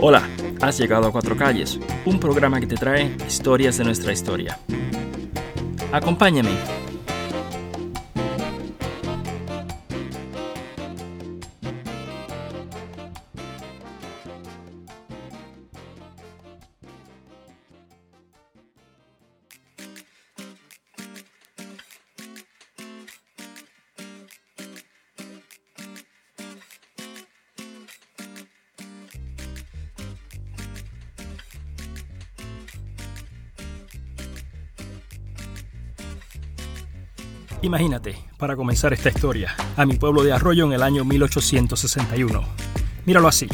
Hola, has llegado a Cuatro Calles, un programa que te trae historias de nuestra historia. Acompáñame Imagínate, para comenzar esta historia, a mi pueblo de Arroyo en el año 1861. Míralo así,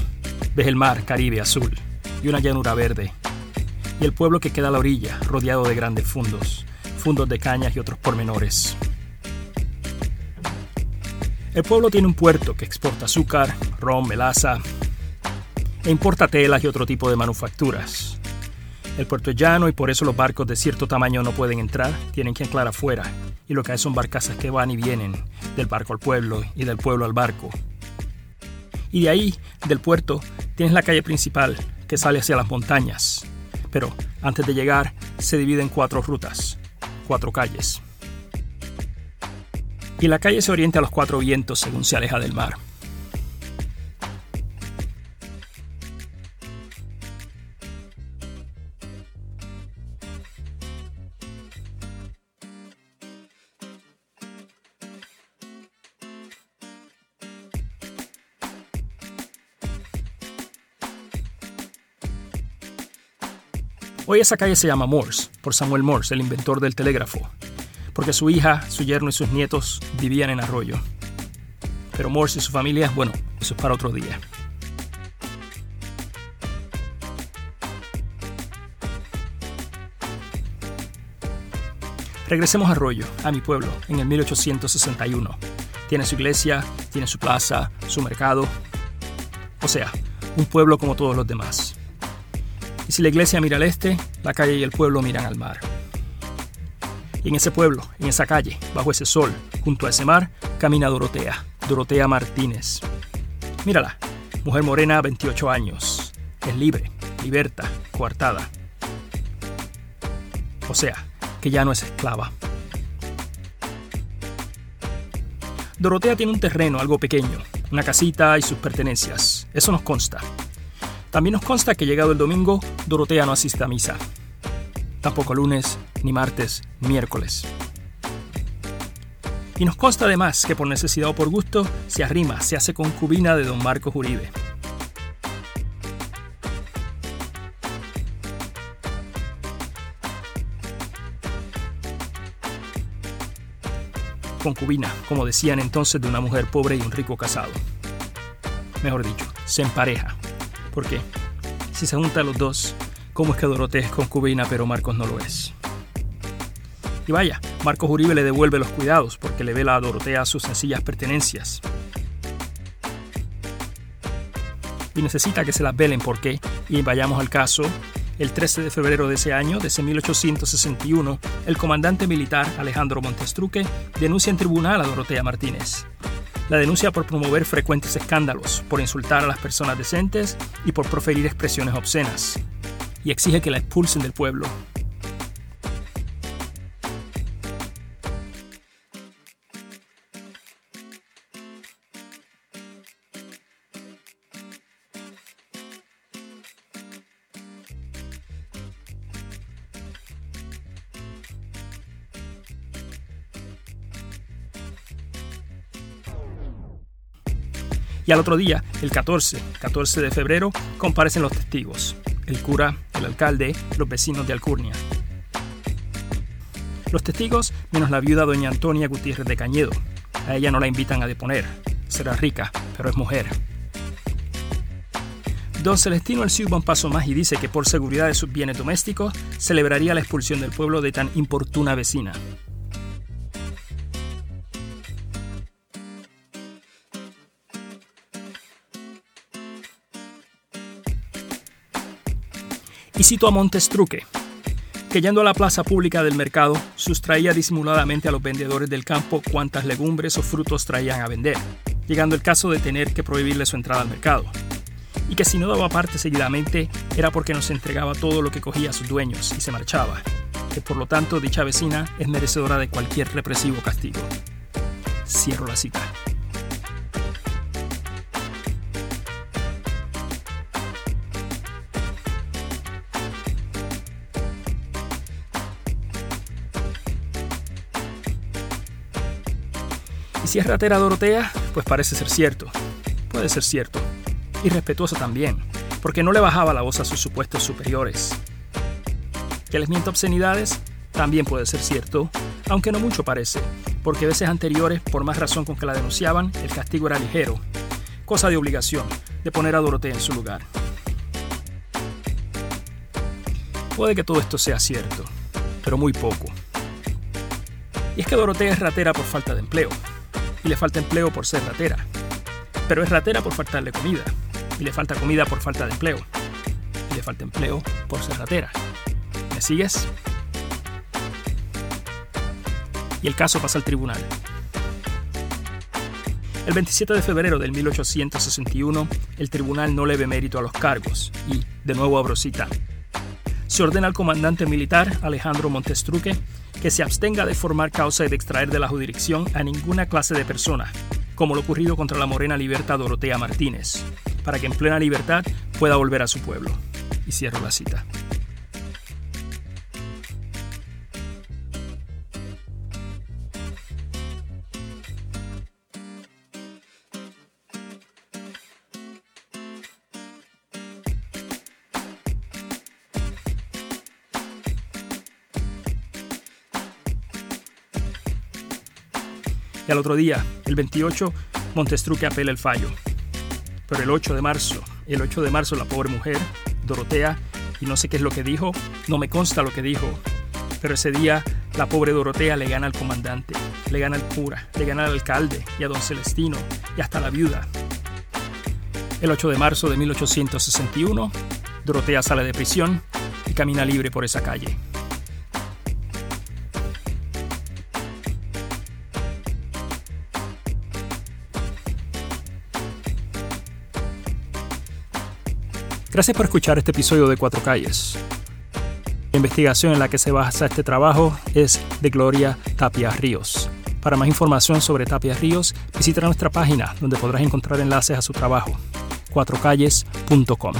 ves el mar Caribe azul y una llanura verde. Y el pueblo que queda a la orilla, rodeado de grandes fundos, fundos de cañas y otros pormenores. El pueblo tiene un puerto que exporta azúcar, ron, melaza e importa telas y otro tipo de manufacturas. El puerto es llano y por eso los barcos de cierto tamaño no pueden entrar, tienen que anclar afuera y lo que hay son barcazas que van y vienen del barco al pueblo y del pueblo al barco. Y de ahí, del puerto, tienes la calle principal que sale hacia las montañas. Pero antes de llegar, se divide en cuatro rutas, cuatro calles. Y la calle se orienta a los cuatro vientos según se aleja del mar. Hoy esa calle se llama Morse, por Samuel Morse, el inventor del telégrafo, porque su hija, su yerno y sus nietos vivían en Arroyo. Pero Morse y su familia, bueno, eso es para otro día. Regresemos a Arroyo, a mi pueblo, en el 1861. Tiene su iglesia, tiene su plaza, su mercado. O sea, un pueblo como todos los demás. Y si la iglesia mira al este, la calle y el pueblo miran al mar. Y en ese pueblo, en esa calle, bajo ese sol, junto a ese mar, camina Dorotea, Dorotea Martínez. Mírala, mujer morena, 28 años. Es libre, liberta, coartada. O sea, que ya no es esclava. Dorotea tiene un terreno algo pequeño, una casita y sus pertenencias. Eso nos consta. También nos consta que llegado el domingo, Dorotea no asiste a misa. Tampoco lunes, ni martes, ni miércoles. Y nos consta además que por necesidad o por gusto se arrima, se hace concubina de don Marcos Uribe. Concubina, como decían entonces de una mujer pobre y un rico casado. Mejor dicho, se empareja. ¿Por qué? Si se juntan los dos, ¿cómo es que Dorotea es concubina pero Marcos no lo es? Y vaya, Marcos Uribe le devuelve los cuidados porque le vela a Dorotea sus sencillas pertenencias. Y necesita que se las velen porque, y vayamos al caso, el 13 de febrero de ese año, de ese 1861, el comandante militar Alejandro Montestruque denuncia en tribunal a Dorotea Martínez la denuncia por promover frecuentes escándalos, por insultar a las personas decentes y por proferir expresiones obscenas, y exige que la expulsen del pueblo. Y al otro día, el 14, 14 de febrero, comparecen los testigos, el cura, el alcalde, los vecinos de Alcurnia. Los testigos, menos la viuda doña Antonia Gutiérrez de Cañedo. A ella no la invitan a deponer. Será rica, pero es mujer. Don Celestino el va un paso más y dice que por seguridad de sus bienes domésticos celebraría la expulsión del pueblo de tan importuna vecina. Cito a Montestruque. que yendo a la plaza pública del mercado sustraía disimuladamente a los vendedores del campo cuantas legumbres o frutos traían a vender, llegando el caso de tener que prohibirle su entrada al mercado. Y que si no daba parte seguidamente era porque nos entregaba todo lo que cogía a sus dueños y se marchaba, que por lo tanto dicha vecina es merecedora de cualquier represivo castigo. Cierro la cita. Y si es ratera Dorotea, pues parece ser cierto. Puede ser cierto. Y respetuoso también, porque no le bajaba la voz a sus supuestos superiores. Que les mienta obscenidades, también puede ser cierto, aunque no mucho parece, porque veces anteriores, por más razón con que la denunciaban, el castigo era ligero, cosa de obligación, de poner a Dorotea en su lugar. Puede que todo esto sea cierto, pero muy poco. Y es que Dorotea es ratera por falta de empleo, y le falta empleo por ser ratera. Pero es ratera por faltarle comida, y le falta comida por falta de empleo, y le falta empleo por ser ratera. ¿Me sigues? Y el caso pasa al tribunal. El 27 de febrero del 1861, el tribunal no le ve mérito a los cargos y, de nuevo abro cita, se ordena al comandante militar Alejandro Montestruque que se abstenga de formar causa y de extraer de la jurisdicción a ninguna clase de persona, como lo ocurrido contra la morena libertad Dorotea Martínez, para que en plena libertad pueda volver a su pueblo. Y cierro la cita. Y al otro día, el 28, Montestruque apela el fallo. Pero el 8 de marzo, el 8 de marzo la pobre mujer, Dorotea, y no sé qué es lo que dijo, no me consta lo que dijo, pero ese día la pobre Dorotea le gana al comandante, le gana al cura, le gana al alcalde y a don Celestino y hasta la viuda. El 8 de marzo de 1861, Dorotea sale de prisión y camina libre por esa calle. Gracias por escuchar este episodio de Cuatro Calles. La investigación en la que se basa este trabajo es de Gloria Tapia Ríos. Para más información sobre Tapia Ríos, visita nuestra página donde podrás encontrar enlaces a su trabajo, cuatrocalles.com.